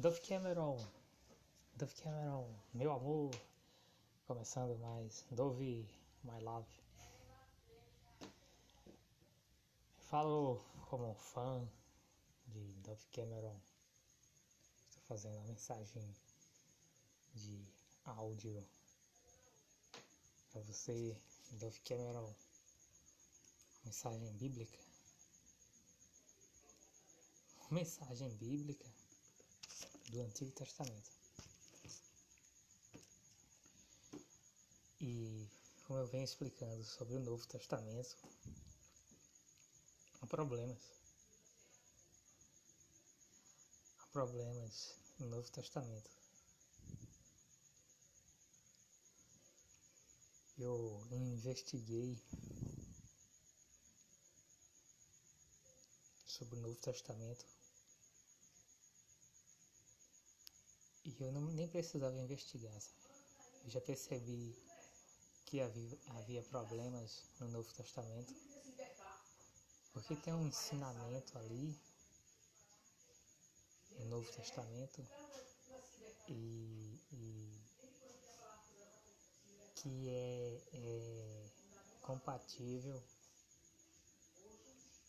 Dove Cameron, Dove Cameron, meu amor, começando mais Dove, my love. Falo como fã de Dove Cameron. Estou fazendo uma mensagem de áudio para você, Dove Cameron. Mensagem bíblica. Mensagem bíblica do Antigo Testamento. E como eu venho explicando sobre o Novo Testamento, há problemas. Há problemas no Novo Testamento. Eu investiguei sobre o Novo Testamento E eu não, nem precisava investigar, sabe? Eu já percebi que havia, havia problemas no Novo Testamento. Porque tem um ensinamento ali no Novo Testamento e, e que é, é compatível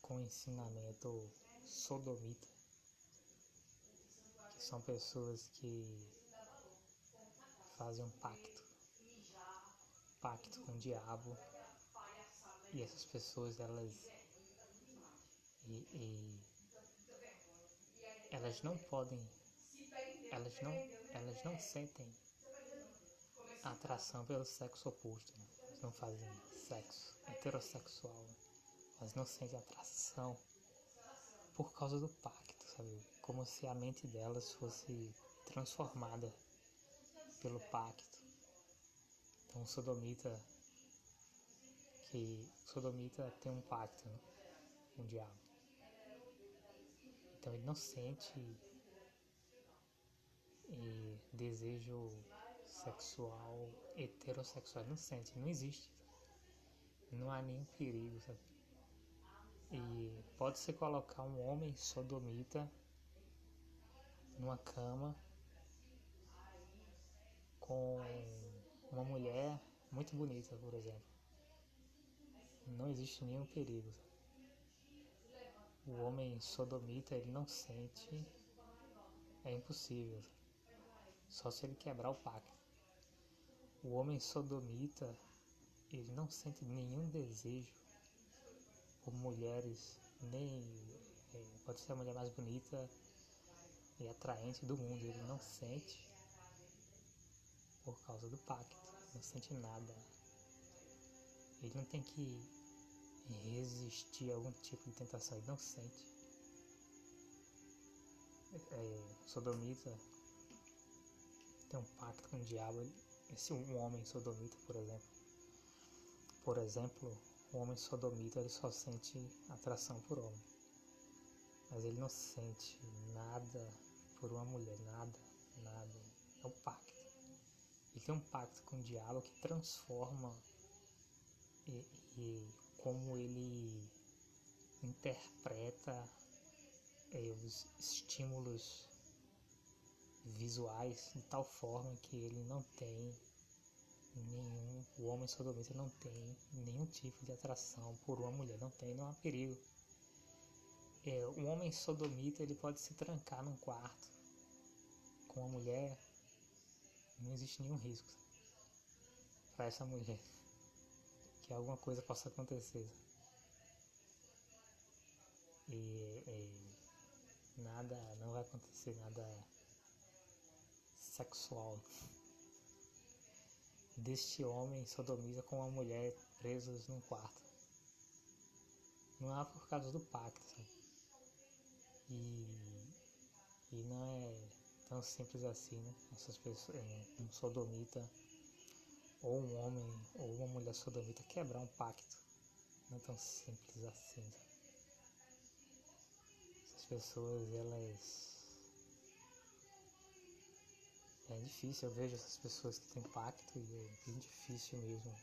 com o ensinamento sodomita são pessoas que fazem um pacto, pacto com o diabo, e essas pessoas elas e, e elas não podem, elas não, elas não sentem atração pelo sexo oposto, né? elas não fazem sexo heterossexual, elas não sentem atração por causa do pacto, sabe? Como se a mente delas fosse transformada pelo pacto. Então, sodomita que sodomita tem um pacto né, com o diabo. Então ele não sente e desejo sexual heterossexual, não sente, não existe. Não há nenhum perigo, sabe? E pode-se colocar um homem sodomita numa cama com uma mulher muito bonita, por exemplo. Não existe nenhum perigo. O homem sodomita ele não sente, é impossível. Só se ele quebrar o pacto. O homem sodomita ele não sente nenhum desejo por mulheres, nem é, pode ser a mulher mais bonita e atraente do mundo. Ele não sente por causa do pacto, não sente nada. Ele não tem que resistir a algum tipo de tentação, ele não sente. É, sodomita tem um pacto com o diabo. Esse um homem sodomita, por exemplo, por exemplo, o homem sodomita ele só sente atração por homem, mas ele não sente nada por uma mulher, nada, nada. É um pacto. Ele tem um pacto com o diabo que transforma e, e como ele interpreta é, os estímulos visuais de tal forma que ele não tem nenhum, o homem sodomita não tem nenhum tipo de atração por uma mulher, não tem, não há perigo. É, um homem sodomita ele pode se trancar num quarto com uma mulher, não existe nenhum risco para essa mulher que alguma coisa possa acontecer. E, e nada, não vai acontecer nada sexual deste homem sodomiza com uma mulher presos num quarto. Não é por causa do pacto, sabe? E, e não é tão simples assim, né? Essas pessoas, é, um sodomita ou um homem ou uma mulher sodomita quebrar um pacto. Não é tão simples assim. Sabe? Essas pessoas, elas. É difícil, eu vejo essas pessoas que têm pacto e é bem difícil mesmo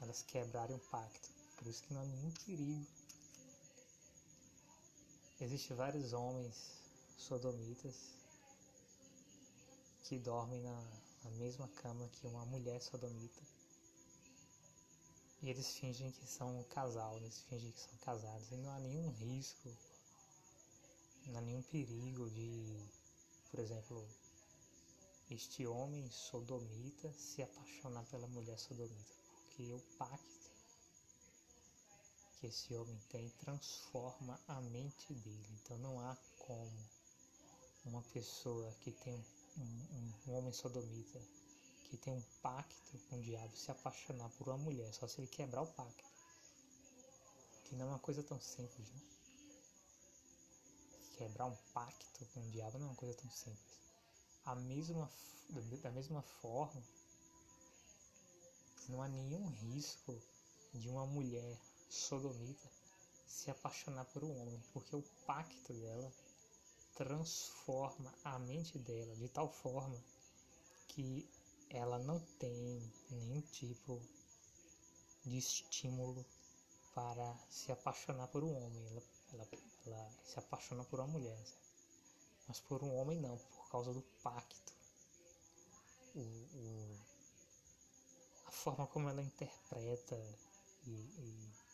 elas quebrarem um pacto. Por isso que não há nenhum perigo. Existem vários homens sodomitas que dormem na, na mesma cama que uma mulher sodomita. E eles fingem que são um casal, eles fingem que são casados. E não há nenhum risco, não há nenhum perigo de, por exemplo, este homem sodomita se apaixonar pela mulher sodomita. Porque o pacto esse homem tem transforma a mente dele. Então não há como uma pessoa que tem um, um, um homem sodomita que tem um pacto com o diabo se apaixonar por uma mulher, só se ele quebrar o pacto. Que não é uma coisa tão simples, né? Quebrar um pacto com o diabo não é uma coisa tão simples. A mesma, da mesma forma, não há nenhum risco de uma mulher sodomita se apaixonar por um homem, porque o pacto dela transforma a mente dela de tal forma que ela não tem nenhum tipo de estímulo para se apaixonar por um homem. Ela, ela, ela se apaixona por uma mulher, mas por um homem não, por causa do pacto. O, o, a forma como ela interpreta e, e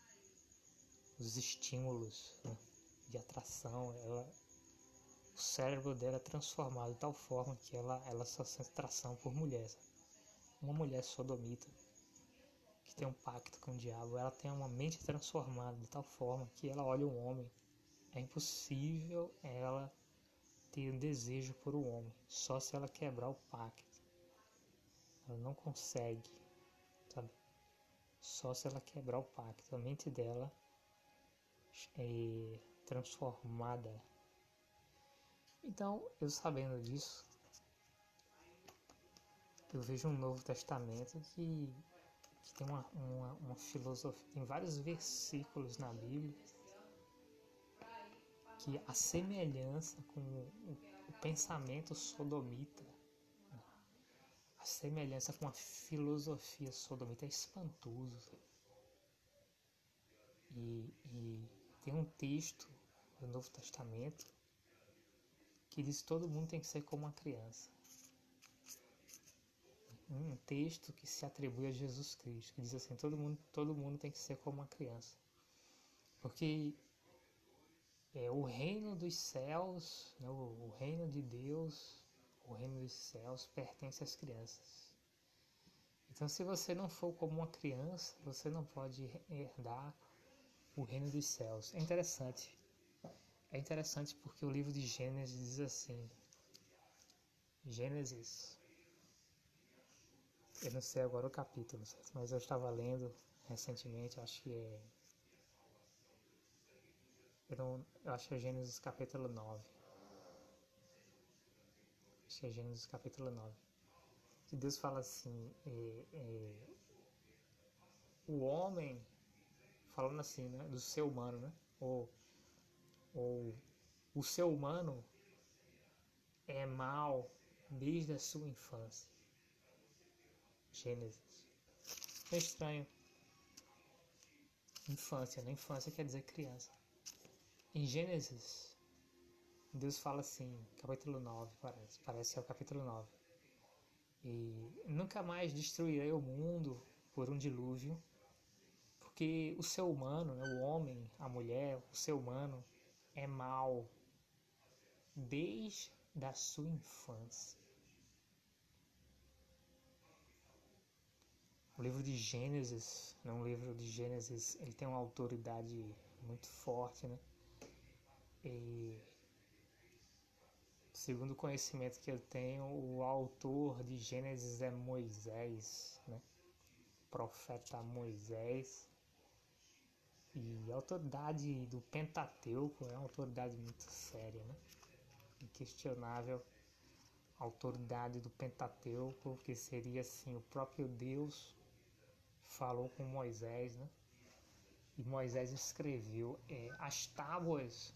os estímulos né, de atração, ela, o cérebro dela é transformado de tal forma que ela, ela só sente atração por mulheres. Uma mulher sodomita que tem um pacto com o diabo, ela tem uma mente transformada de tal forma que ela olha um homem. É impossível ela ter um desejo por um homem, só se ela quebrar o pacto. Ela não consegue, sabe? Só se ela quebrar o pacto. A mente dela é transformada então, eu sabendo disso, eu vejo um Novo Testamento que, que tem uma, uma, uma filosofia, tem vários versículos na Bíblia que a semelhança com o, o pensamento sodomita, a semelhança com a filosofia sodomita é espantoso. E, e tem um texto do Novo Testamento que diz que todo mundo tem que ser como uma criança. Um texto que se atribui a Jesus Cristo, que diz assim, todo mundo, todo mundo tem que ser como uma criança. Porque é, o reino dos céus, né, o, o reino de Deus, o reino dos céus pertence às crianças. Então, se você não for como uma criança, você não pode herdar o reino dos céus. É interessante é interessante porque o livro de Gênesis diz assim: Gênesis. Eu não sei agora o capítulo, mas eu estava lendo recentemente, acho que é. Eu, não, eu acho que é Gênesis capítulo 9. Acho que é Gênesis capítulo 9. Que Deus fala assim: é, é, o homem, falando assim, né, do ser humano, né? Ou ou o ser humano é mal desde a sua infância. Gênesis. É estranho. Infância, né? Infância quer dizer criança. Em Gênesis, Deus fala assim, capítulo 9, parece, parece que é o capítulo 9. E nunca mais destruirei o mundo por um dilúvio, porque o ser humano, né, o homem, a mulher, o ser humano, é mal desde a sua infância. O livro de Gênesis, não o livro de Gênesis, ele tem uma autoridade muito forte, né? E segundo o conhecimento que eu tenho, o autor de Gênesis é Moisés, né? profeta Moisés. E a autoridade do Pentateuco é uma autoridade muito séria, né? Inquestionável a autoridade do Pentateuco, que seria assim, o próprio Deus falou com Moisés, né? E Moisés escreveu é, as tábuas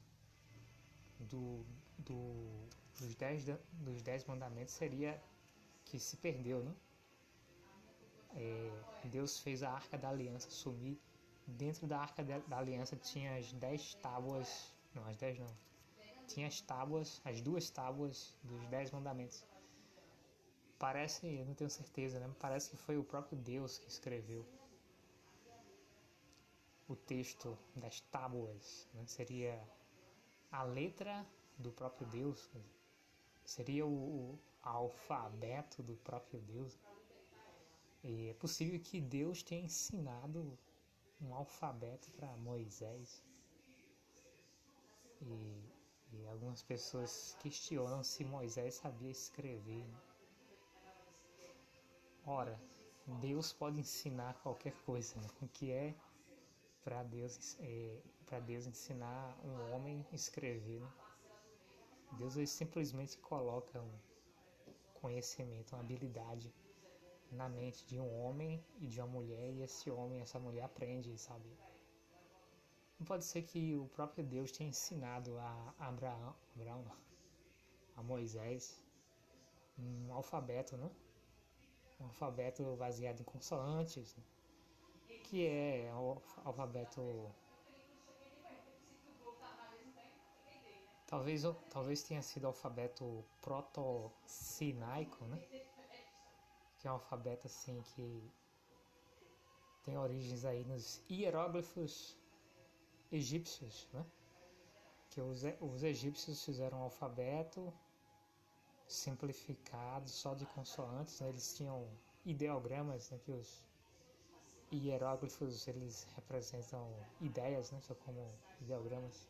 do, do, dos, dez, dos dez mandamentos seria que se perdeu, né? É, Deus fez a arca da aliança sumir dentro da Arca da Aliança tinha as dez tábuas, não, as dez não, tinha as tábuas, as duas tábuas dos dez mandamentos. parece, eu não tenho certeza, né? Parece que foi o próprio Deus que escreveu o texto das tábuas, né? seria a letra do próprio Deus, seria o, o alfabeto do próprio Deus. E é possível que Deus tenha ensinado um alfabeto para Moisés. E, e, algumas pessoas questionam se Moisés sabia escrever. Né? Ora, Deus pode ensinar qualquer coisa, né? o que é para Deus é, Deus ensinar um homem a escrever. Né? Deus simplesmente coloca um conhecimento, uma habilidade na mente de um homem e de uma mulher e esse homem, essa mulher aprende, sabe? Não pode ser que o próprio Deus tenha ensinado a Abraão, Abraão a Moisés um alfabeto, né? Um alfabeto baseado em consoantes, né? que é o alfabeto Talvez, talvez tenha sido alfabeto proto-sinaico, né? Que é um alfabeto assim que tem origens aí nos hieróglifos egípcios, né? Que os, os egípcios fizeram um alfabeto simplificado, só de consoantes, né? Eles tinham ideogramas, né? Que os hieróglifos, eles representam ideias, né? Só como ideogramas.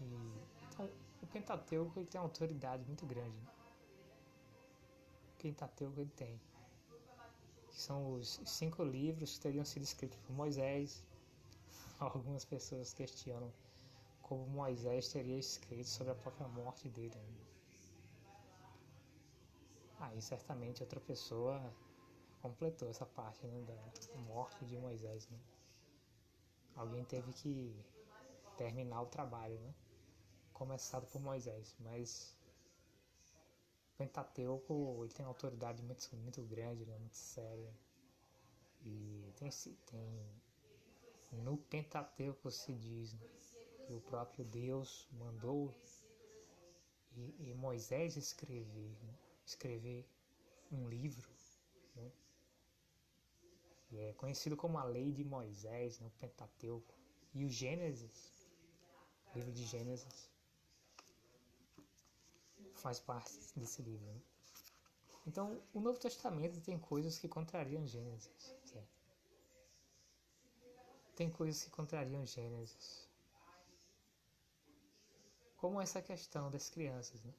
E, então, o Pentateuco ele tem uma autoridade muito grande. Né? Pentateuco ele tem. Que são os cinco livros que teriam sido escritos por Moisés. Algumas pessoas questionam como Moisés teria escrito sobre a própria morte dele. Né? Aí certamente outra pessoa completou essa parte né, da morte de Moisés. Né? Alguém teve que terminar o trabalho, né? começado por Moisés, mas Pentateuco ele tem uma autoridade muito, muito grande, né, muito séria. E tem, tem no Pentateuco se diz né, que o próprio Deus mandou e, e Moisés escrever, né, escrever um livro, né, e é conhecido como a Lei de Moisés, né, o Pentateuco, e o Gênesis, livro de Gênesis, faz parte desse livro. Né? Então, o Novo Testamento tem coisas que contrariam Gênesis. Certo? Tem coisas que contrariam Gênesis. Como essa questão das crianças. Né?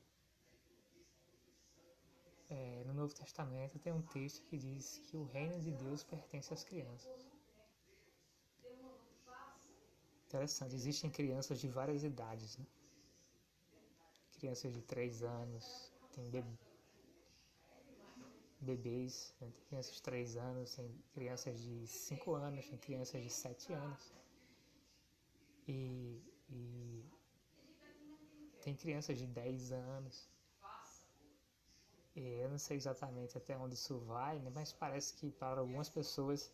É, no Novo Testamento tem um texto que diz que o reino de Deus pertence às crianças. Interessante, existem crianças de várias idades. Né? Crianças de 3 anos, tem bebês, né? tem crianças de 3 anos, tem crianças de 5 anos, tem crianças de 7 anos. E, e tem crianças de 10 anos. E eu não sei exatamente até onde isso vai, né? mas parece que para algumas pessoas,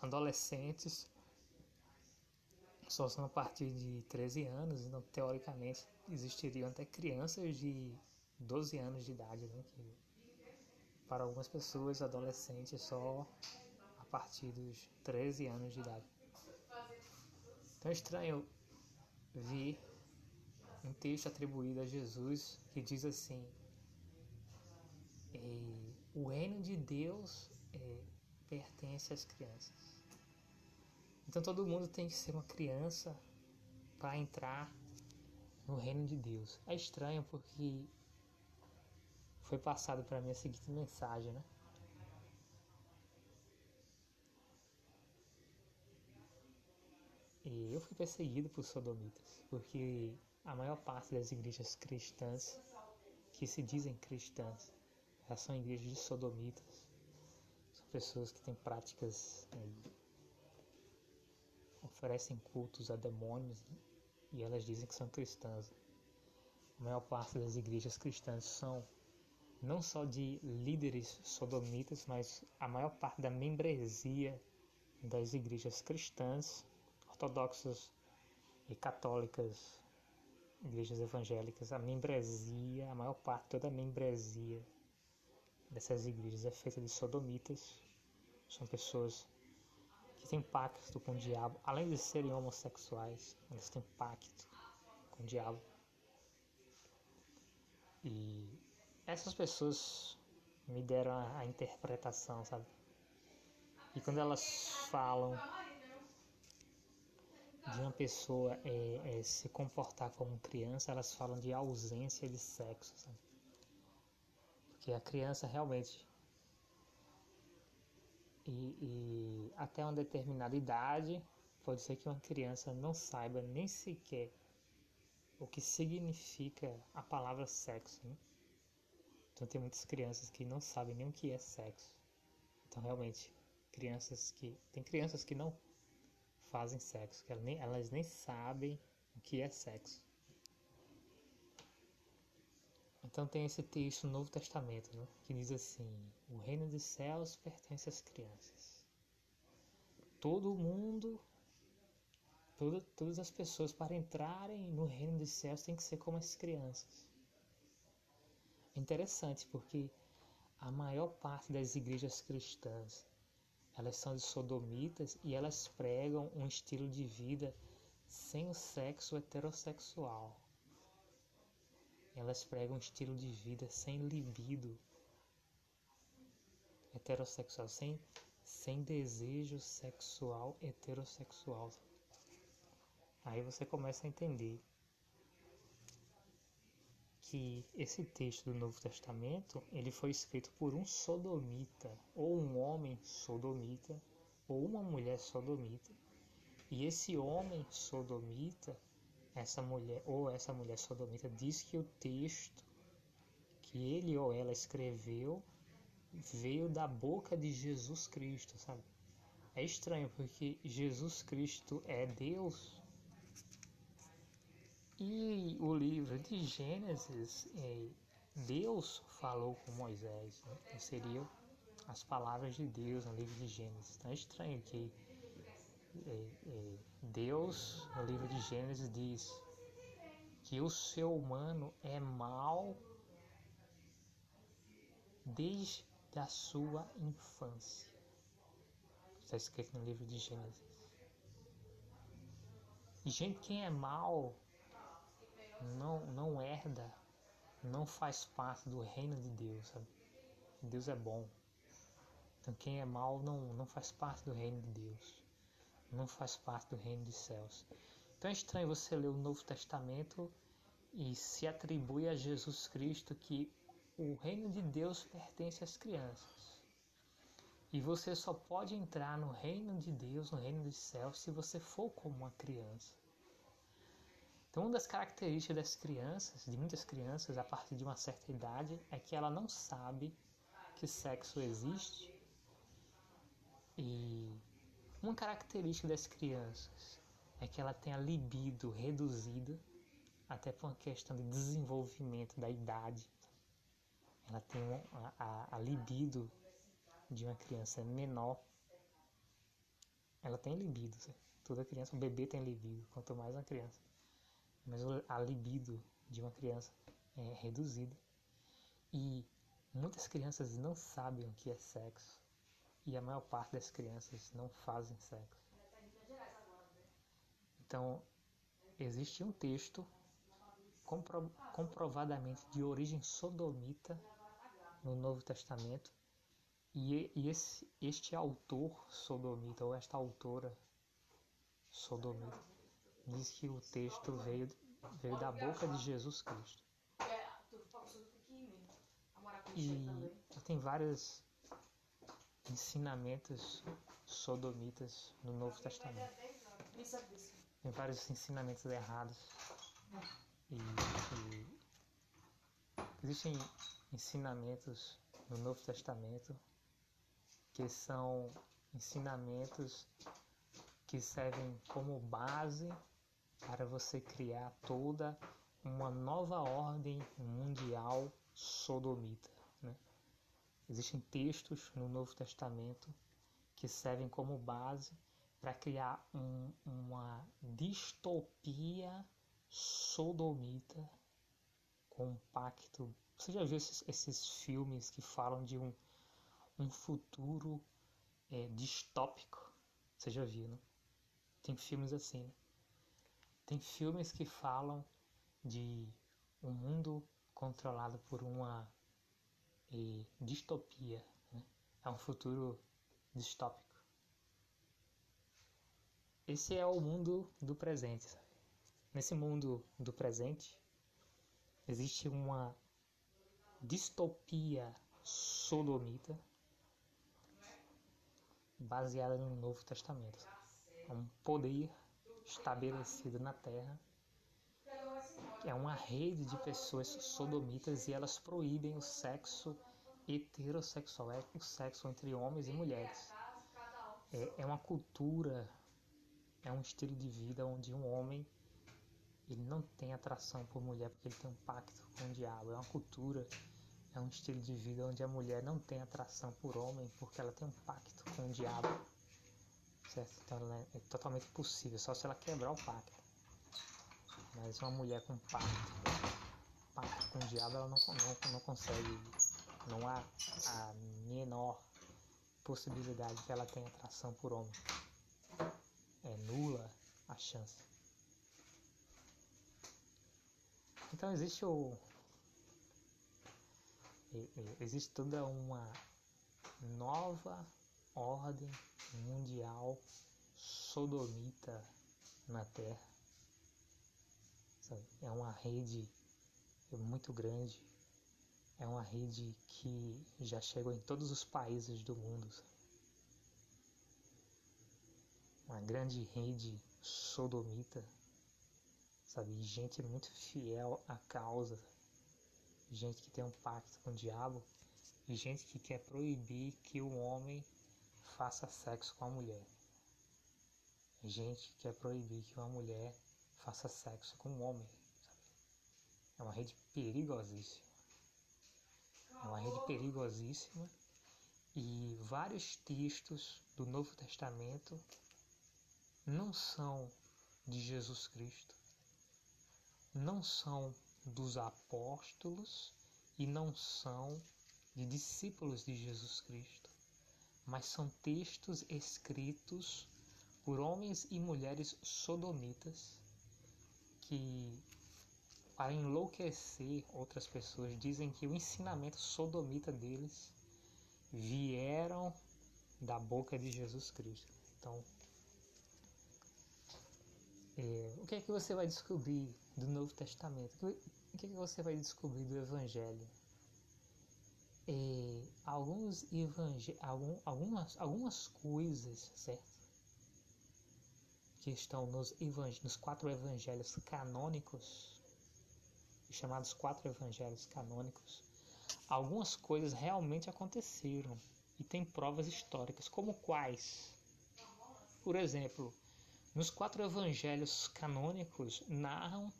adolescentes, só são a partir de 13 anos, então teoricamente existiriam até crianças de 12 anos de idade, né? Que para algumas pessoas, adolescentes só a partir dos 13 anos de idade. Então é estranho ver um texto atribuído a Jesus que diz assim: o reino de Deus é, pertence às crianças. Então todo mundo tem que ser uma criança para entrar no reino de Deus. É estranho porque foi passado para mim a seguinte mensagem, né? E eu fui perseguido por sodomitas, porque a maior parte das igrejas cristãs que se dizem cristãs, elas são igrejas de sodomitas. São pessoas que têm práticas né, oferecem cultos a demônios né? E elas dizem que são cristãs. A maior parte das igrejas cristãs são não só de líderes sodomitas, mas a maior parte da membresia das igrejas cristãs, ortodoxas e católicas igrejas evangélicas, a membresia, a maior parte, toda a membresia dessas igrejas é feita de sodomitas. São pessoas que têm pacto com o diabo, além de serem homossexuais, eles têm pacto com o diabo. E essas pessoas me deram a, a interpretação, sabe? E quando elas falam de uma pessoa é, é, se comportar como criança, elas falam de ausência de sexo, sabe? Porque a criança realmente. E, e até uma determinada idade, pode ser que uma criança não saiba nem sequer o que significa a palavra sexo. Né? Então tem muitas crianças que não sabem nem o que é sexo. Então realmente, crianças que. Tem crianças que não fazem sexo, que elas nem, elas nem sabem o que é sexo. Então tem esse texto no Novo Testamento, né, que diz assim: O reino dos céus pertence às crianças. Todo mundo, toda, todas as pessoas para entrarem no reino dos céus têm que ser como as crianças. Interessante porque a maior parte das igrejas cristãs elas são de sodomitas e elas pregam um estilo de vida sem o sexo heterossexual. Elas pregam um estilo de vida sem libido heterossexual, sem, sem desejo sexual heterossexual. Aí você começa a entender que esse texto do Novo Testamento ele foi escrito por um sodomita, ou um homem sodomita, ou uma mulher sodomita. E esse homem sodomita, essa mulher ou essa mulher sodomita diz que o texto que ele ou ela escreveu veio da boca de Jesus Cristo, sabe? É estranho porque Jesus Cristo é Deus, e o livro de Gênesis, é, Deus falou com Moisés, né? Então, seriam as palavras de Deus no livro de Gênesis. Então é estranho que Deus, no livro de Gênesis, diz que o ser humano é mau desde a sua infância. Está escrito no livro de Gênesis. E, gente, quem é mal não, não herda, não faz parte do reino de Deus. Sabe? Deus é bom. Então quem é mal não, não faz parte do reino de Deus. Não faz parte do reino dos céus. Então é estranho você ler o Novo Testamento e se atribui a Jesus Cristo que o reino de Deus pertence às crianças. E você só pode entrar no reino de Deus, no reino dos céus, se você for como uma criança. Então, uma das características das crianças, de muitas crianças, a partir de uma certa idade, é que ela não sabe que sexo existe. E uma característica das crianças é que ela tem a libido reduzida, até por uma questão de desenvolvimento da idade. Ela tem a, a, a libido de uma criança menor. Ela tem libido. Toda criança, o bebê tem libido, quanto mais uma criança mas a libido de uma criança é reduzida. E muitas crianças não sabem o que é sexo. E a maior parte das crianças não fazem sexo. Então, existe um texto compro comprovadamente de origem sodomita no Novo Testamento. E, e esse, este autor sodomita, ou esta autora sodomita, diz que o texto veio, veio da boca de Jesus Cristo. E tem vários ensinamentos sodomitas no Novo Testamento. Tem vários ensinamentos errados. E, e existem ensinamentos no Novo Testamento que são ensinamentos que servem como base para você criar toda uma nova ordem mundial sodomita. Existem textos no Novo Testamento que servem como base para criar um, uma distopia sodomita com um pacto. Você já viu esses, esses filmes que falam de um, um futuro é, distópico? Você já viu, né? Tem filmes assim, né? Tem filmes que falam de um mundo controlado por uma eh, distopia. Né? É um futuro distópico. Esse é o mundo do presente. Sabe? Nesse mundo do presente, existe uma distopia sodomita baseada no Novo Testamento. É um poder estabelecido na Terra é uma rede de pessoas sodomitas e elas proíbem o sexo heterossexual, é o sexo entre homens e mulheres. É, é uma cultura, é um estilo de vida onde um homem ele não tem atração por mulher porque ele tem um pacto com o diabo. É uma cultura, é um estilo de vida onde a mulher não tem atração por homem porque ela tem um pacto com o diabo. Certo? Então é totalmente possível, só se ela quebrar o pacto. Mas uma mulher com pacto, pacto com o diabo, ela não, não, não consegue. Não há a menor possibilidade que ela tenha atração por homem. É nula a chance. Então existe o. Existe toda uma nova ordem mundial sodomita na Terra É uma rede muito grande, é uma rede que já chegou em todos os países do mundo. Uma grande rede sodomita, sabe? Gente muito fiel à causa, gente que tem um pacto com o diabo e gente que quer proibir que o homem faça sexo com a mulher. Gente que quer proibir que uma mulher faça sexo com um homem. Sabe? É uma rede perigosíssima. É uma rede perigosíssima. E vários textos do Novo Testamento não são de Jesus Cristo, não são dos apóstolos e não são de discípulos de Jesus Cristo, mas são textos escritos por homens e mulheres sodomitas que, para enlouquecer outras pessoas, dizem que o ensinamento sodomita deles vieram da boca de Jesus Cristo. Então, é, o que é que você vai descobrir do Novo Testamento? O que é que você vai descobrir do Evangelho? É, alguns evangel algum, algumas, algumas coisas, certo? Que estão nos, nos quatro evangelhos canônicos, chamados quatro evangelhos canônicos, algumas coisas realmente aconteceram e tem provas históricas, como quais? Por exemplo, nos quatro evangelhos canônicos narram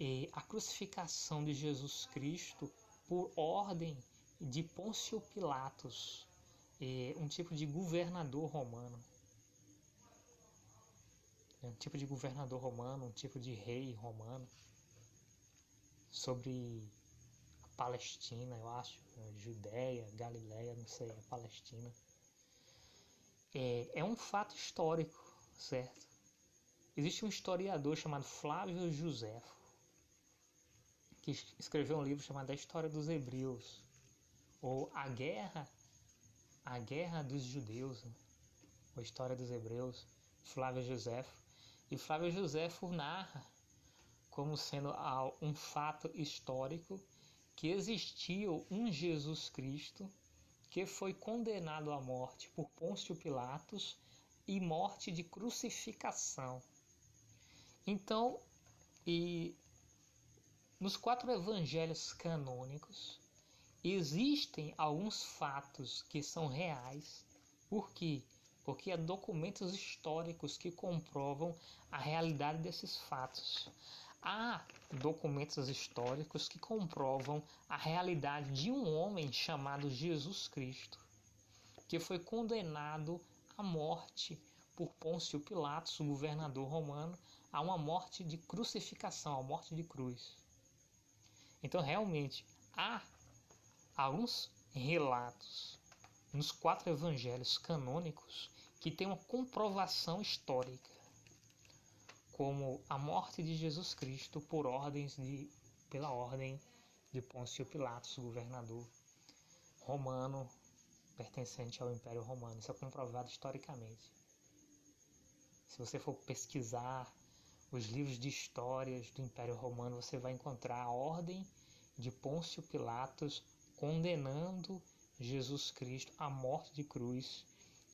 eh, a crucificação de Jesus Cristo por ordem de Pôncio Pilatos, eh, um tipo de governador romano um tipo de governador romano, um tipo de rei romano, sobre a Palestina, eu acho, Judéia, Galileia, não sei, a Palestina. É, é um fato histórico, certo? Existe um historiador chamado Flávio Josefo, que escreveu um livro chamado A História dos Hebreus, ou A Guerra, a Guerra dos Judeus, né? ou História dos Hebreus, Flávio Josefo. E Flávio Josefo narra como sendo um fato histórico que existiu um Jesus Cristo que foi condenado à morte por Pôncio Pilatos e morte de crucificação. Então, e nos quatro evangelhos canônicos existem alguns fatos que são reais, porque porque há documentos históricos que comprovam a realidade desses fatos. Há documentos históricos que comprovam a realidade de um homem chamado Jesus Cristo, que foi condenado à morte por Pôncio Pilatos, o governador romano, a uma morte de crucificação, a morte de cruz. Então, realmente, há alguns relatos nos quatro evangelhos canônicos que têm uma comprovação histórica, como a morte de Jesus Cristo por ordens de, pela ordem de Pôncio Pilatos, governador romano pertencente ao Império Romano. Isso é comprovado historicamente. Se você for pesquisar os livros de histórias do Império Romano, você vai encontrar a ordem de Pôncio Pilatos condenando Jesus Cristo à morte de cruz.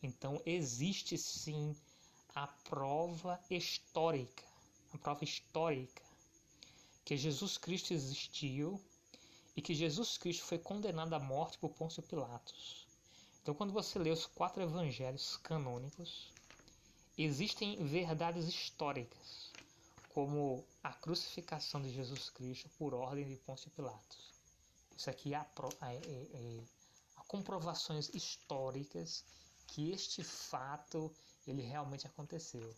Então existe sim a prova histórica, a prova histórica que Jesus Cristo existiu e que Jesus Cristo foi condenado à morte por Pôncio Pilatos. Então, quando você lê os quatro evangelhos canônicos, existem verdades históricas, como a crucificação de Jesus Cristo por ordem de Pôncio Pilatos. Isso aqui é, é, é, é comprovações históricas que este fato ele realmente aconteceu,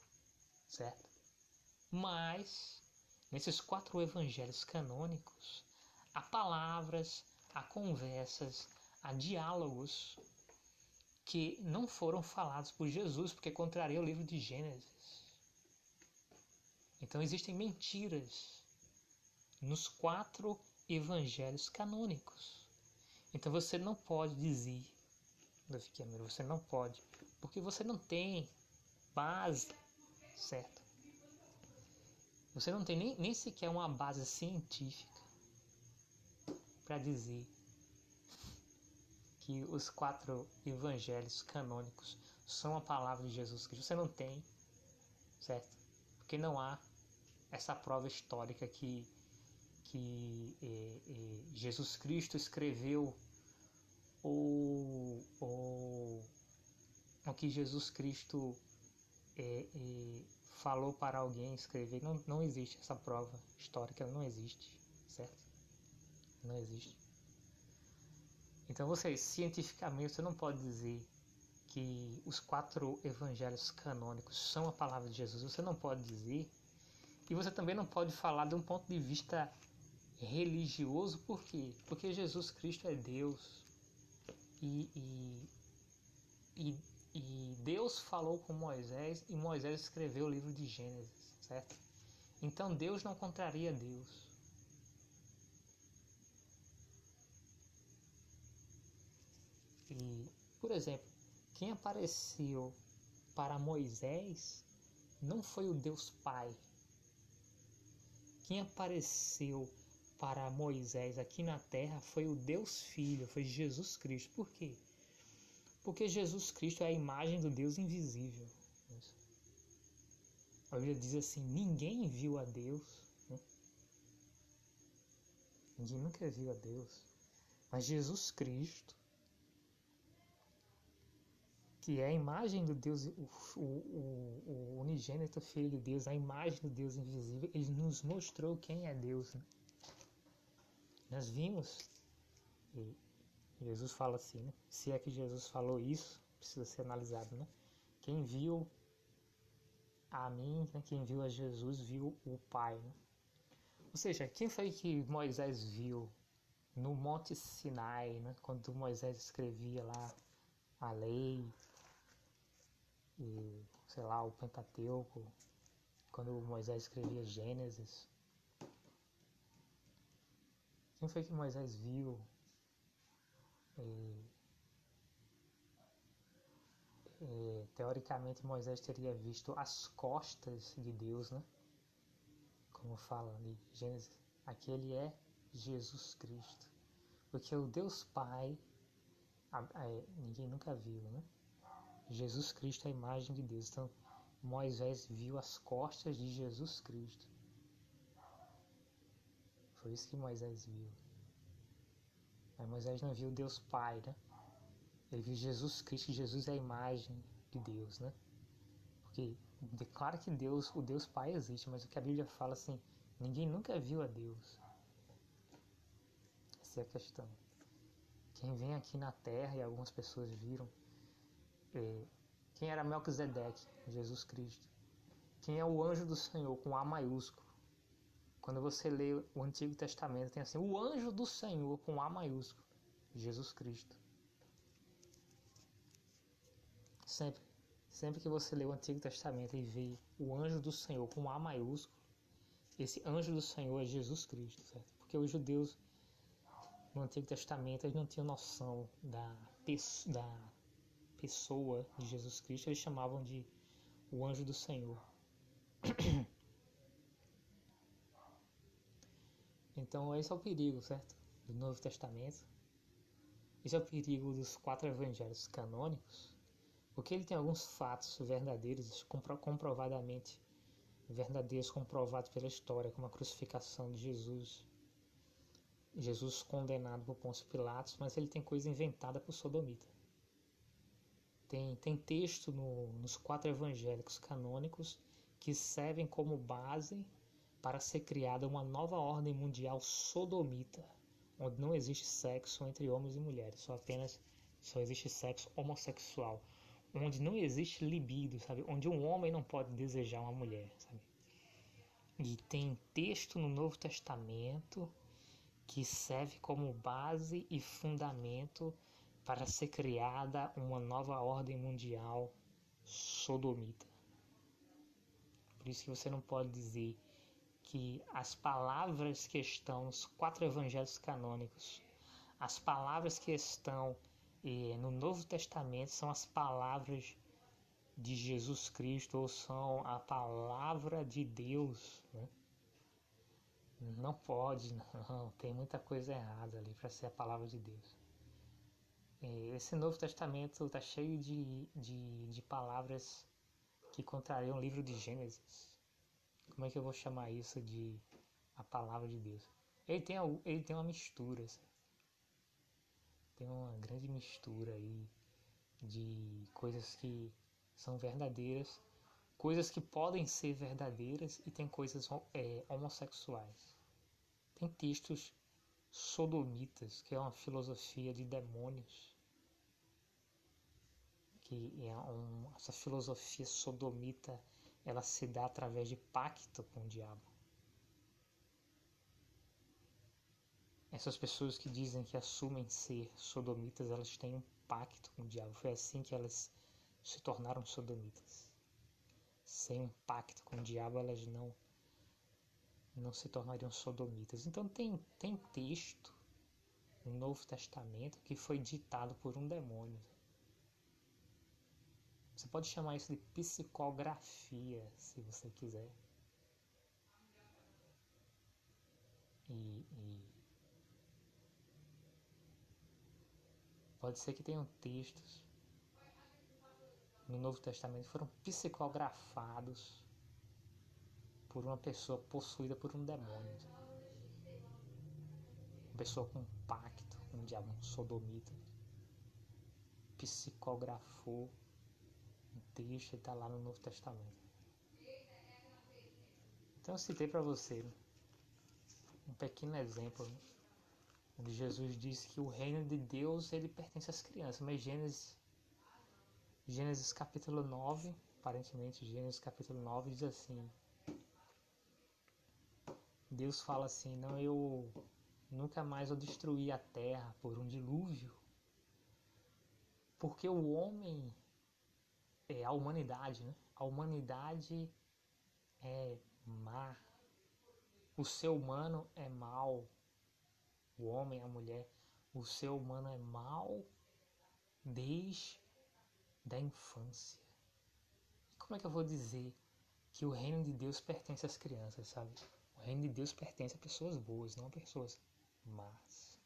certo? Mas nesses quatro evangelhos canônicos há palavras, há conversas, há diálogos que não foram falados por Jesus, porque contraria o livro de Gênesis. Então existem mentiras nos quatro evangelhos canônicos. Então você não pode dizer, você não pode, porque você não tem base, certo? Você não tem nem, nem sequer uma base científica para dizer que os quatro evangelhos canônicos são a palavra de Jesus Cristo. Você não tem, certo? Porque não há essa prova histórica que que eh, eh, Jesus Cristo escreveu ou, ou o que Jesus Cristo eh, falou para alguém escrever. Não, não existe essa prova histórica, não existe, certo? Não existe. Então você, cientificamente, você não pode dizer que os quatro evangelhos canônicos são a palavra de Jesus. Você não pode dizer. E você também não pode falar de um ponto de vista religioso, por quê? Porque Jesus Cristo é Deus. E, e, e, e, Deus falou com Moisés e Moisés escreveu o livro de Gênesis, certo? Então Deus não contraria Deus. E, por exemplo, quem apareceu para Moisés não foi o Deus Pai. Quem apareceu para Moisés aqui na terra foi o Deus Filho, foi Jesus Cristo. Por quê? Porque Jesus Cristo é a imagem do Deus invisível. A Bíblia diz assim: ninguém viu a Deus. Né? Ninguém nunca viu a Deus. Mas Jesus Cristo, que é a imagem do Deus, o, o, o, unigênito Filho de Deus, a imagem do Deus invisível, ele nos mostrou quem é Deus. Né? Nós vimos, e Jesus fala assim, né? se é que Jesus falou isso, precisa ser analisado, né? Quem viu a mim, né? quem viu a Jesus, viu o Pai, né? Ou seja, quem foi que Moisés viu no Monte Sinai, né? quando Moisés escrevia lá a lei, e, sei lá, o Pentateuco, quando Moisés escrevia Gênesis, quem foi que Moisés viu? E, e, teoricamente, Moisés teria visto as costas de Deus, né? Como fala ali, Gênesis. Aquele é Jesus Cristo. Porque o Deus Pai, a, a, ninguém nunca viu, né? Jesus Cristo é a imagem de Deus. Então, Moisés viu as costas de Jesus Cristo. Foi isso que Moisés viu. Mas Moisés não viu Deus Pai, né? Ele viu Jesus Cristo, Jesus é a imagem de Deus, né? Porque declara que Deus, o Deus Pai existe, mas o que a Bíblia fala assim, ninguém nunca viu a Deus. Essa é a questão. Quem vem aqui na Terra, e algumas pessoas viram, é, Quem era Melquisedeque? Jesus Cristo. Quem é o anjo do Senhor com A maiúsculo? Quando você lê o Antigo Testamento, tem assim: o anjo do Senhor com A maiúsculo, Jesus Cristo. Sempre, sempre que você lê o Antigo Testamento e vê o anjo do Senhor com A maiúsculo, esse anjo do Senhor é Jesus Cristo, certo? Porque os judeus no Antigo Testamento eles não tinham noção da, da pessoa de Jesus Cristo, eles chamavam de o anjo do Senhor. Então, esse é o perigo, certo? Do Novo Testamento. Esse é o perigo dos quatro evangelhos canônicos, porque ele tem alguns fatos verdadeiros, compro comprovadamente verdadeiros, comprovados pela história, como a crucificação de Jesus, Jesus condenado por Pôncio Pilatos, mas ele tem coisa inventada por Sodomita. Tem, tem texto no, nos quatro evangélicos canônicos que servem como base para ser criada uma nova ordem mundial sodomita, onde não existe sexo entre homens e mulheres, só apenas só existe sexo homossexual, onde não existe libido, sabe? Onde um homem não pode desejar uma mulher, sabe? E tem texto no Novo Testamento que serve como base e fundamento para ser criada uma nova ordem mundial sodomita. Por isso que você não pode dizer que as palavras que estão nos quatro evangelhos canônicos, as palavras que estão eh, no Novo Testamento são as palavras de Jesus Cristo ou são a palavra de Deus. Né? Não pode, não, tem muita coisa errada ali para ser a palavra de Deus. Eh, esse Novo Testamento está cheio de, de, de palavras que contrariam o livro de Gênesis como é que eu vou chamar isso de a palavra de Deus? Ele tem, ele tem uma mistura, sabe? tem uma grande mistura aí de coisas que são verdadeiras, coisas que podem ser verdadeiras e tem coisas é, homossexuais. Tem textos sodomitas, que é uma filosofia de demônios, que é um, essa filosofia sodomita ela se dá através de pacto com o diabo. Essas pessoas que dizem que assumem ser sodomitas, elas têm um pacto com o diabo. Foi assim que elas se tornaram sodomitas. Sem um pacto com o diabo, elas não não se tornariam sodomitas. Então tem tem texto no Novo Testamento que foi ditado por um demônio. Você pode chamar isso de psicografia, se você quiser. E, e pode ser que tenham textos no Novo Testamento que foram psicografados por uma pessoa possuída por um demônio. Uma pessoa com um pacto, um diabo, um sodomita. Psicografou texto está lá no Novo Testamento. Então eu citei para você um pequeno exemplo onde Jesus disse que o reino de Deus ele pertence às crianças, mas Gênesis Gênesis capítulo 9, aparentemente Gênesis capítulo 9 diz assim: Deus fala assim: "Não eu nunca mais vou destruir a terra por um dilúvio, porque o homem é, a humanidade, né? A humanidade é má. O ser humano é mal. O homem, a mulher, o ser humano é mal desde da infância. Como é que eu vou dizer que o reino de Deus pertence às crianças, sabe? O reino de Deus pertence a pessoas boas, não a pessoas más.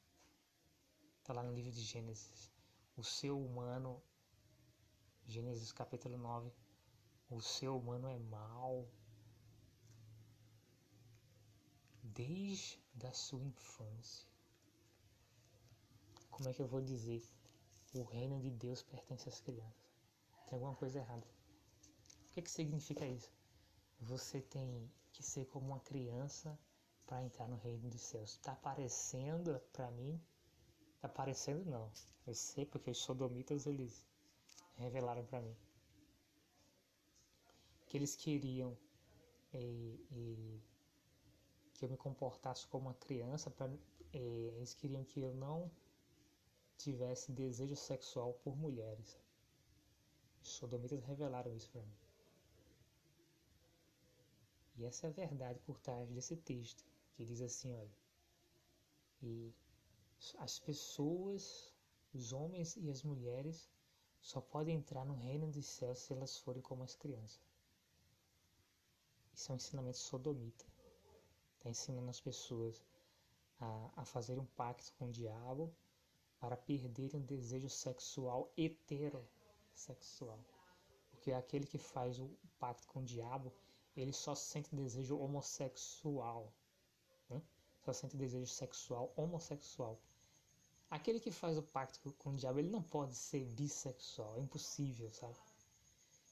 Está lá no livro de Gênesis. O ser humano Gênesis capítulo 9. O ser humano é mau desde a sua infância. Como é que eu vou dizer? O reino de Deus pertence às crianças. Tem alguma coisa errada. O que, que significa isso? Você tem que ser como uma criança para entrar no reino dos céus. Está parecendo para mim? Está parecendo não. Eu sei porque os sodomitas eles revelaram para mim. que eles queriam é, é, que eu me comportasse como uma criança, pra, é, eles queriam que eu não tivesse desejo sexual por mulheres. Os sodomitas revelaram isso para mim. E essa é a verdade por trás desse texto, que diz assim, olha, e as pessoas, os homens e as mulheres só podem entrar no reino dos céus se elas forem como as crianças. Isso é um ensinamento sodomita. Está ensinando as pessoas a, a fazer um pacto com o diabo para perderem o desejo sexual heterossexual. Porque aquele que faz o pacto com o diabo, ele só sente desejo homossexual. Né? Só sente desejo sexual homossexual. Aquele que faz o pacto com o diabo, ele não pode ser bissexual, é impossível, sabe?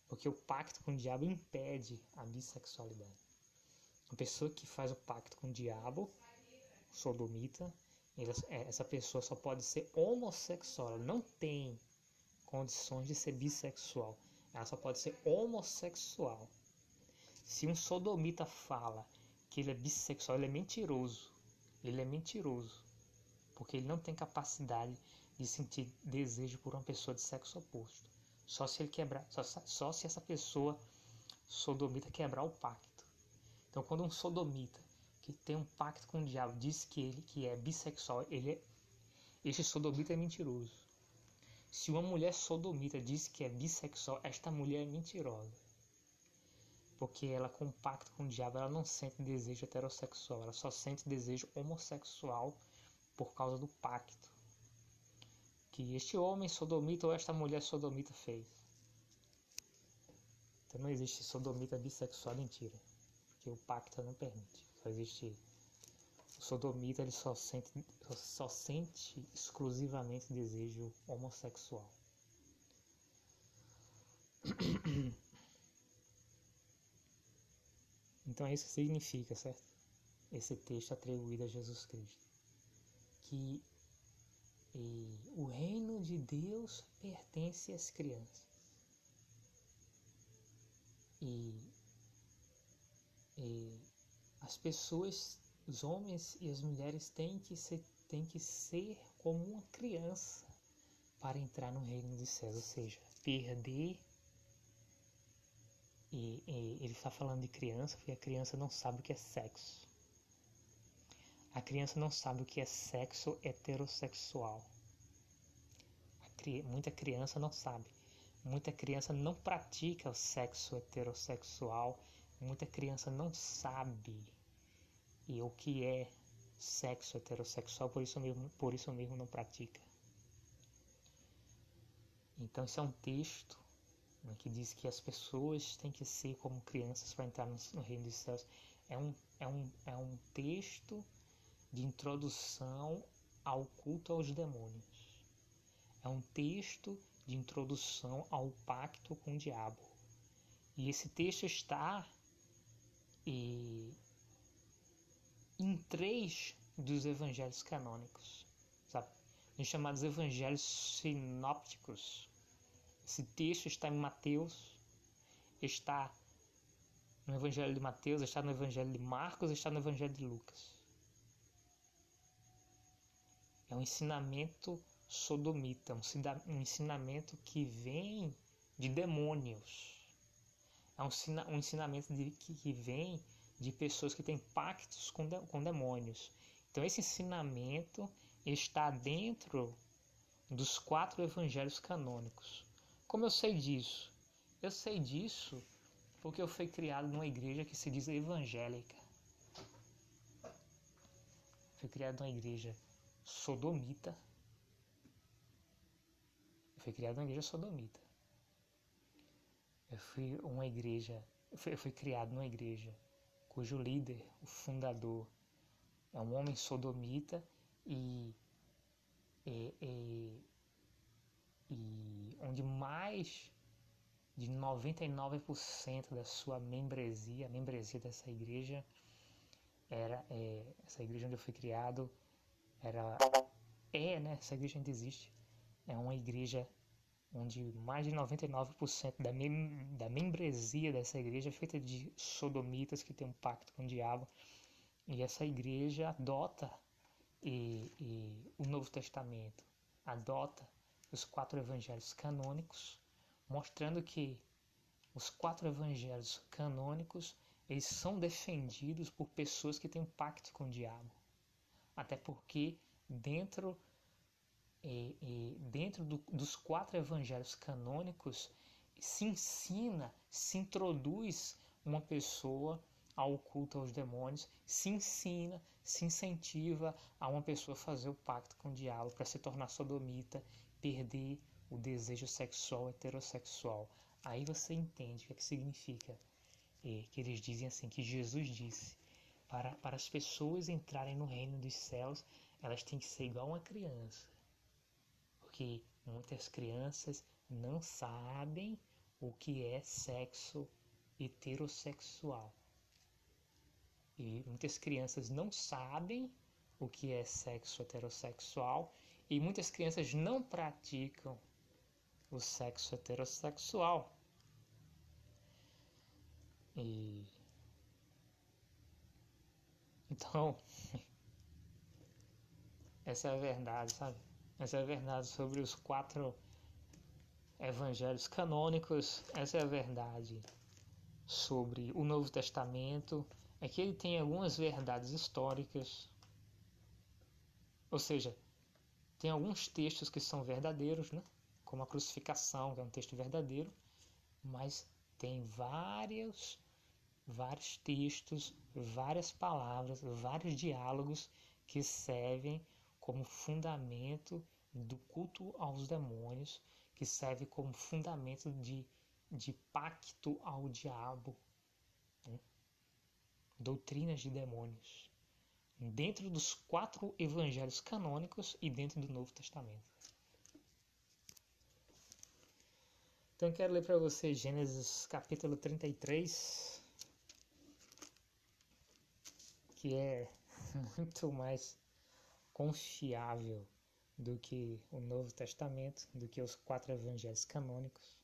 Porque o pacto com o diabo impede a bissexualidade. Uma pessoa que faz o pacto com o diabo, sodomita, é, essa pessoa só pode ser homossexual, ela não tem condições de ser bissexual, ela só pode ser homossexual. Se um sodomita fala que ele é bissexual, ele é mentiroso. Ele é mentiroso porque ele não tem capacidade de sentir desejo por uma pessoa de sexo oposto. Só se ele quebrar, só, só se essa pessoa sodomita quebrar o pacto. Então, quando um sodomita que tem um pacto com o diabo diz que ele que é bissexual, ele é, esse sodomita é mentiroso. Se uma mulher sodomita diz que é bissexual, esta mulher é mentirosa. Porque ela com pacto com o diabo, ela não sente desejo heterossexual, ela só sente desejo homossexual por causa do pacto que este homem sodomita ou esta mulher sodomita fez. Então não existe sodomita bissexual mentira, porque o pacto não permite. Só existe o sodomita, ele só sente, só sente exclusivamente desejo homossexual. Então é isso que significa, certo? Esse texto atribuído a Jesus Cristo que o reino de Deus pertence às crianças. E, e, as pessoas, os homens e as mulheres têm que ser, têm que ser como uma criança para entrar no reino dos céus, ou seja, perder. E, e ele está falando de criança porque a criança não sabe o que é sexo. A criança não sabe o que é sexo heterossexual. Muita criança não sabe. Muita criança não pratica o sexo heterossexual. Muita criança não sabe e o que é sexo heterossexual, por isso mesmo, por isso mesmo não pratica. Então, isso é um texto né, que diz que as pessoas têm que ser como crianças para entrar no, no reino dos céus. É um, é um, é um texto de introdução ao culto aos demônios. É um texto de introdução ao pacto com o diabo. E esse texto está e, em três dos evangelhos canônicos, sabe? Os chamados evangelhos sinópticos. Esse texto está em Mateus, está no evangelho de Mateus, está no evangelho de Marcos, está no evangelho de Lucas. É um ensinamento sodomita, um ensinamento que vem de demônios. É um ensinamento de, que vem de pessoas que têm pactos com, de, com demônios. Então, esse ensinamento está dentro dos quatro evangelhos canônicos. Como eu sei disso? Eu sei disso porque eu fui criado numa igreja que se diz evangélica. Fui criado numa igreja sodomita. Eu fui criado numa igreja sodomita. Eu fui uma igreja, eu fui, eu fui criado numa igreja cujo líder, o fundador, é um homem sodomita e, e, e, e onde mais de 99% da sua membresia, a membresia dessa igreja, era é, essa igreja onde eu fui criado, era é, né? Essa igreja ainda existe. É uma igreja onde mais de 99% da, mem da membresia dessa igreja é feita de sodomitas que tem um pacto com o diabo. E essa igreja adota e, e o Novo Testamento, adota os quatro evangelhos canônicos, mostrando que os quatro evangelhos canônicos eles são defendidos por pessoas que têm um pacto com o diabo. Até porque dentro e, e dentro do, dos quatro evangelhos canônicos se ensina, se introduz uma pessoa ao culto aos demônios, se ensina, se incentiva a uma pessoa fazer o pacto com o diabo para se tornar sodomita, perder o desejo sexual heterossexual. Aí você entende o que, é que significa. É, que eles dizem assim, que Jesus disse, para, para as pessoas entrarem no reino dos céus, elas têm que ser igual uma criança que muitas crianças não sabem o que é sexo heterossexual. E muitas crianças não sabem o que é sexo heterossexual e muitas crianças não praticam o sexo heterossexual. E então essa é a verdade, sabe? Essa é a verdade sobre os quatro evangelhos canônicos. Essa é a verdade sobre o Novo Testamento. É que ele tem algumas verdades históricas. Ou seja, tem alguns textos que são verdadeiros, né? como a crucificação, que é um texto verdadeiro, mas tem vários, vários textos, várias palavras, vários diálogos que servem como fundamento do culto aos demônios, que serve como fundamento de, de pacto ao diabo, né? doutrinas de demônios, dentro dos quatro evangelhos canônicos e dentro do Novo Testamento. Então quero ler para você Gênesis capítulo 33, que é muito mais confiável do que o Novo Testamento, do que os quatro evangelhos canônicos.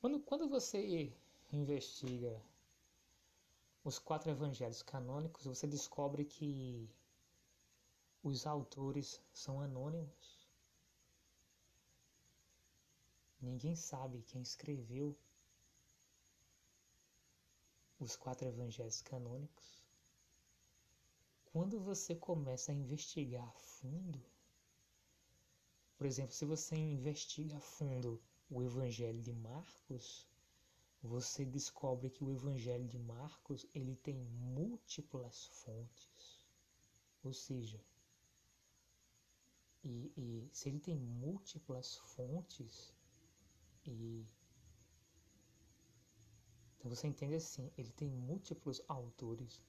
Quando, quando você investiga os quatro evangelhos canônicos, você descobre que os autores são anônimos. Ninguém sabe quem escreveu os quatro evangelhos canônicos quando você começa a investigar a fundo, por exemplo, se você investiga a fundo o Evangelho de Marcos, você descobre que o Evangelho de Marcos ele tem múltiplas fontes. Ou seja, e, e se ele tem múltiplas fontes, e então você entende assim, ele tem múltiplos autores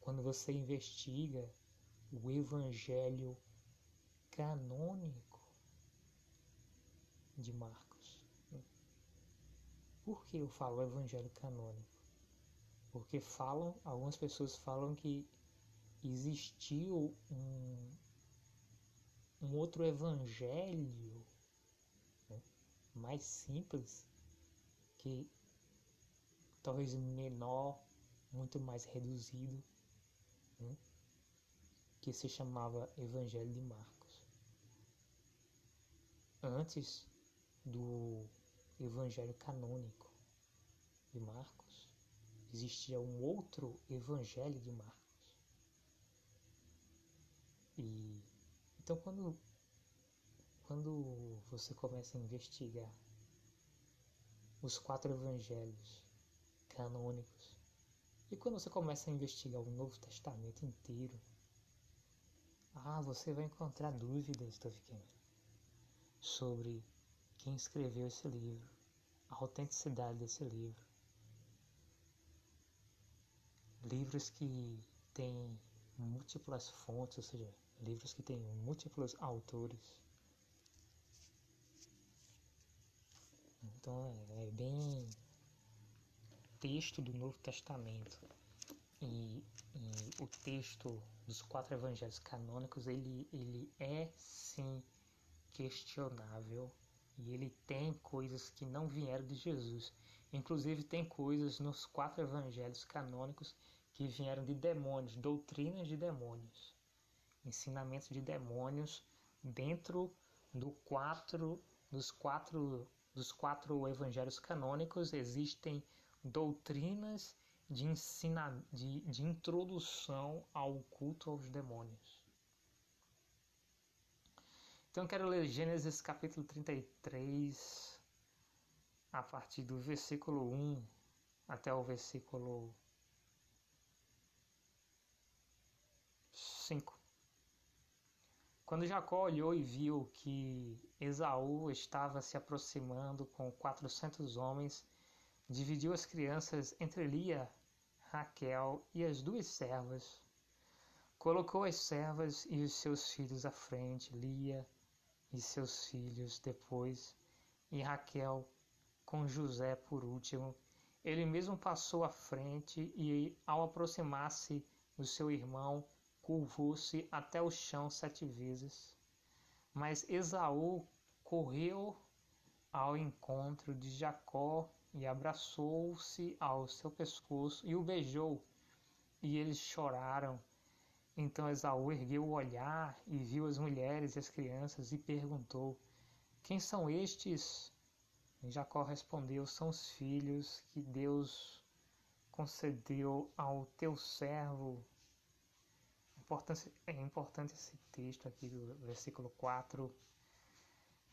quando você investiga o evangelho canônico de Marcos. Por que eu falo evangelho canônico? Porque falam, algumas pessoas falam que existiu um, um outro evangelho né, mais simples, que talvez menor, muito mais reduzido, né, que se chamava Evangelho de Marcos. Antes do Evangelho canônico de Marcos, existia um outro Evangelho de Marcos. E então quando quando você começa a investigar os quatro evangelhos canônicos e quando você começa a investigar o Novo Testamento inteiro, ah, você vai encontrar dúvidas, Tofiquinho, sobre quem escreveu esse livro, a autenticidade desse livro. Livros que têm múltiplas fontes, ou seja, livros que têm múltiplos autores. Então é, é bem texto do Novo Testamento. e, e, o texto dos quatro evangelhos canônicos ele, ele é sim questionável e ele tem coisas que não vieram de Jesus. Inclusive tem coisas nos quatro evangelhos canônicos que vieram de demônios, doutrinas de demônios, ensinamentos de demônios dentro do quatro, dos quatro dos quatro evangelhos canônicos existem doutrinas de, ensina, de, de introdução ao culto aos demônios. Então eu quero ler Gênesis capítulo 33, a partir do versículo 1 até o versículo 5. Quando Jacó olhou e viu que Esaú estava se aproximando com quatrocentos homens, dividiu as crianças entre Lia, Raquel e as duas servas. Colocou as servas e os seus filhos à frente, Lia e seus filhos depois, e Raquel com José por último. Ele mesmo passou à frente e, ao aproximar-se do seu irmão, curvou-se até o chão sete vezes. Mas Esaú correu ao encontro de Jacó e abraçou-se ao seu pescoço e o beijou, e eles choraram. Então Esaú ergueu o olhar e viu as mulheres e as crianças e perguntou: Quem são estes? E Jacó respondeu: São os filhos que Deus concedeu ao teu servo é importante esse texto aqui do versículo 4,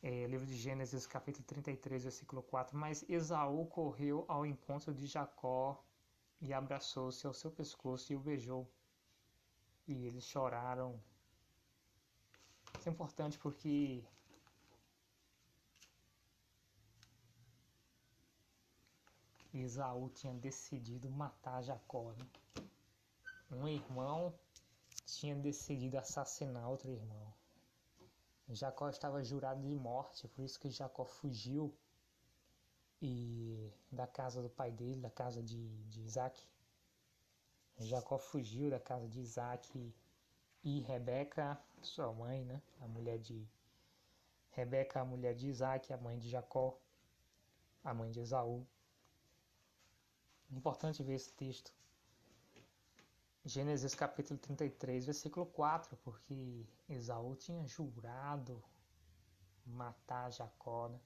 é, livro de Gênesis, capítulo 33, versículo 4. Mas Esaú correu ao encontro de Jacó e abraçou-se ao seu pescoço e o beijou. E eles choraram. Isso é importante porque Esaú tinha decidido matar Jacó. Né? Um irmão tinha decidido assassinar outro irmão. Jacó estava jurado de morte, por isso que Jacó fugiu e da casa do pai dele, da casa de, de Isaac. Jacó fugiu da casa de Isaac e Rebeca, sua mãe, né? A mulher de Rebeca, a mulher de Isaac, a mãe de Jacó, a mãe de Esaú. Importante ver esse texto. Gênesis capítulo 33, versículo 4, porque Esaú tinha jurado matar Jacó, né?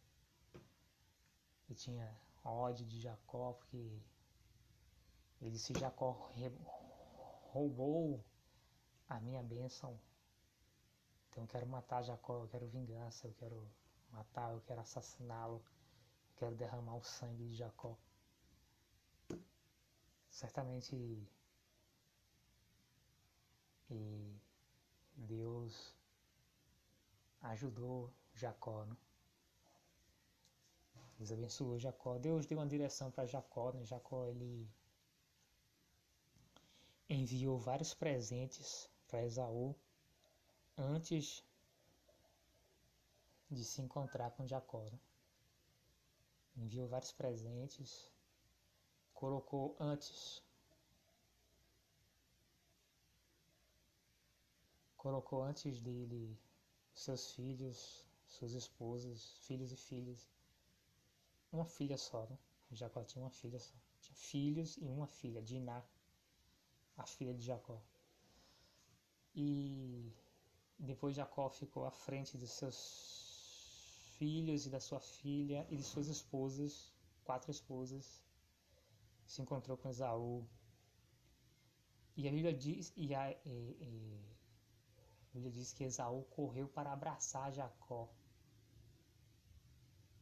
E tinha ódio de Jacó, porque ele disse: Jacó roubou a minha bênção. Então eu quero matar Jacó, eu quero vingança, eu quero matar, eu quero assassiná-lo, eu quero derramar o sangue de Jacó. Certamente e Deus ajudou Jacó, né? Deus abençoou Jacó. Deus deu uma direção para Jacó, né? Jacó ele enviou vários presentes para Esaú antes de se encontrar com Jacó. Né? Enviou vários presentes, colocou antes colocou antes dele seus filhos, suas esposas, filhos e filhas. Uma filha só, né? Jacó tinha uma filha só. Tinha filhos e uma filha, Diná, a filha de Jacó. E depois Jacó ficou à frente dos seus filhos e da sua filha e de suas esposas, quatro esposas. Se encontrou com Esaú. E a Bíblia diz, e a, e, e, Bíblia diz que Esaú correu para abraçar Jacó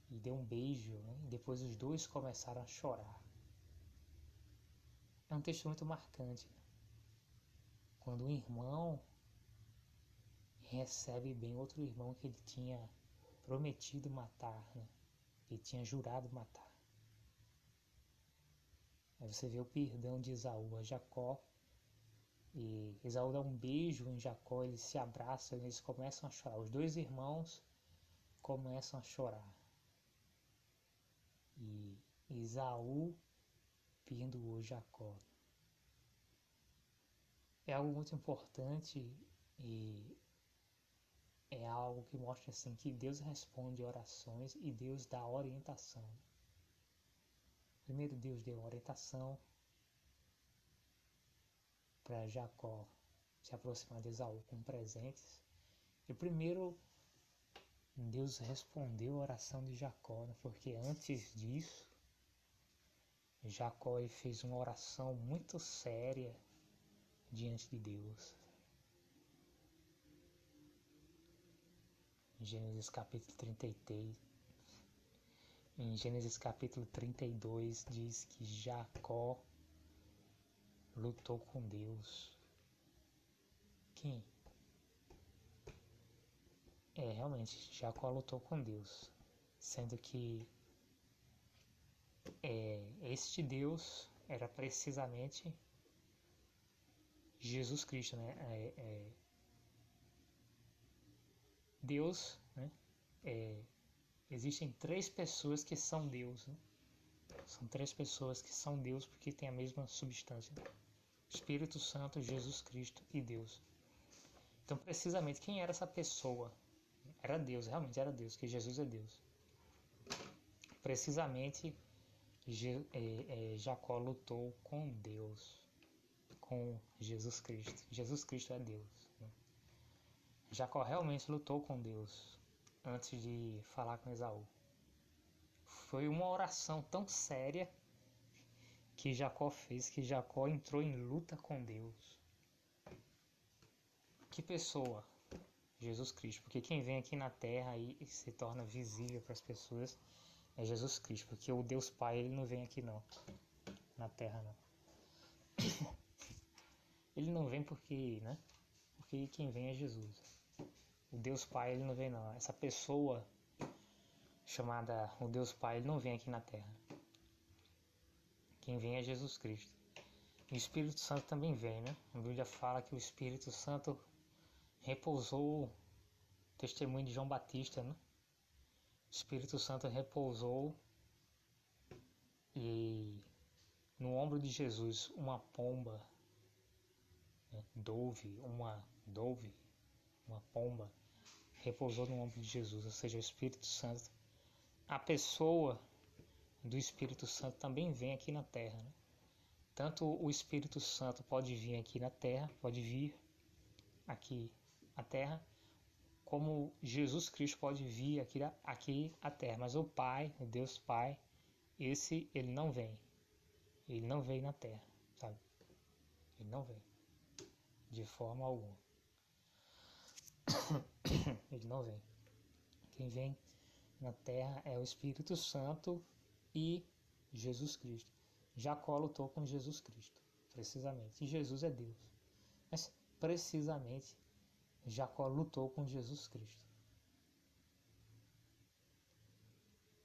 e deu um beijo, né? e depois os dois começaram a chorar. É um texto muito marcante. Né? Quando um irmão recebe bem outro irmão que ele tinha prometido matar, né? ele tinha jurado matar. Aí você vê o perdão de Esaú a Jacó e Esaú dá um beijo em Jacó, eles se abraçam eles começam a chorar. Os dois irmãos começam a chorar. E Esaú perdoou Jacó. é algo muito importante e é algo que mostra assim que Deus responde orações e Deus dá orientação. Primeiro Deus deu orientação para Jacó se aproximar de Esaú com presentes. E primeiro Deus respondeu a oração de Jacó, né? porque antes disso Jacó fez uma oração muito séria diante de Deus. Em Gênesis capítulo 33, em Gênesis capítulo 32 diz que Jacó lutou com Deus. Quem? É, realmente, Jacó lutou com Deus, sendo que é, este Deus era precisamente Jesus Cristo, né? É, é, Deus, né? É, existem três pessoas que são Deus. Né? São três pessoas que são Deus porque têm a mesma substância: Espírito Santo, Jesus Cristo e Deus. Então, precisamente, quem era essa pessoa? Era Deus, realmente era Deus, que Jesus é Deus. Precisamente, é, é, Jacó lutou com Deus com Jesus Cristo. Jesus Cristo é Deus. Né? Jacó realmente lutou com Deus antes de falar com Esaú. Foi uma oração tão séria que Jacó fez que Jacó entrou em luta com Deus. Que pessoa? Jesus Cristo, porque quem vem aqui na terra e se torna visível para as pessoas é Jesus Cristo, porque o Deus Pai ele não vem aqui não, na terra não. ele não vem porque, né? Porque quem vem é Jesus. O Deus Pai, ele não vem não. Essa pessoa chamada o Deus Pai, ele não vem aqui na Terra. Quem vem é Jesus Cristo. E o Espírito Santo também vem, né? A Bíblia fala que o Espírito Santo repousou, testemunho de João Batista, né? O Espírito Santo repousou e no ombro de Jesus uma pomba né, dove, uma dove, uma pomba, repousou no ombro de Jesus, ou seja, o Espírito Santo. A pessoa do Espírito Santo também vem aqui na terra. Né? Tanto o Espírito Santo pode vir aqui na terra, pode vir aqui à terra, como Jesus Cristo pode vir aqui, aqui à terra. Mas o Pai, o Deus Pai, esse ele não vem. Ele não vem na terra, sabe? Ele não vem de forma alguma. Ele não vem. Quem vem na terra é o Espírito Santo e Jesus Cristo. Jacó lutou com Jesus Cristo, precisamente. E Jesus é Deus. Mas precisamente Jacó lutou com Jesus Cristo.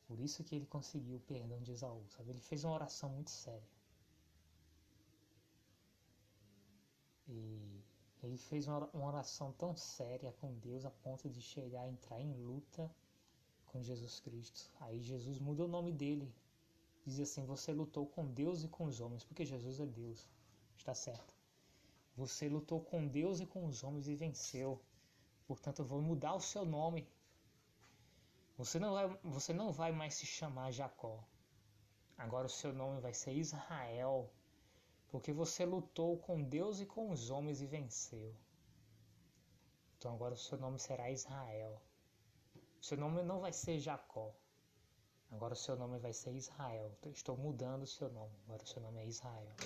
Por isso que ele conseguiu o perdão de Esaú, sabe? Ele fez uma oração muito séria. E ele fez uma oração tão séria com Deus a ponto de chegar a entrar em luta com Jesus Cristo. Aí Jesus muda o nome dele. Diz assim: Você lutou com Deus e com os homens, porque Jesus é Deus. Está certo. Você lutou com Deus e com os homens e venceu. Portanto, eu vou mudar o seu nome. Você não vai, você não vai mais se chamar Jacó. Agora o seu nome vai ser Israel porque você lutou com Deus e com os homens e venceu. Então agora o seu nome será Israel. Seu nome não vai ser Jacó. Agora o seu nome vai ser Israel. Então, estou mudando o seu nome. Agora o seu nome é Israel.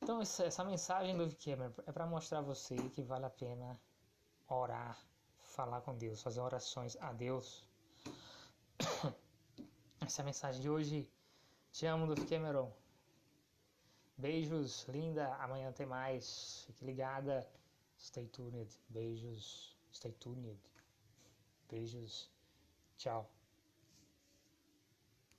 Então essa mensagem do Cameron é para mostrar a você que vale a pena orar, falar com Deus, fazer orações a Deus. Essa mensagem de hoje te amo, Duff Cameron. Beijos, linda. Amanhã tem mais. Fique ligada. Stay tuned. Beijos. Stay tuned. Beijos. Tchau.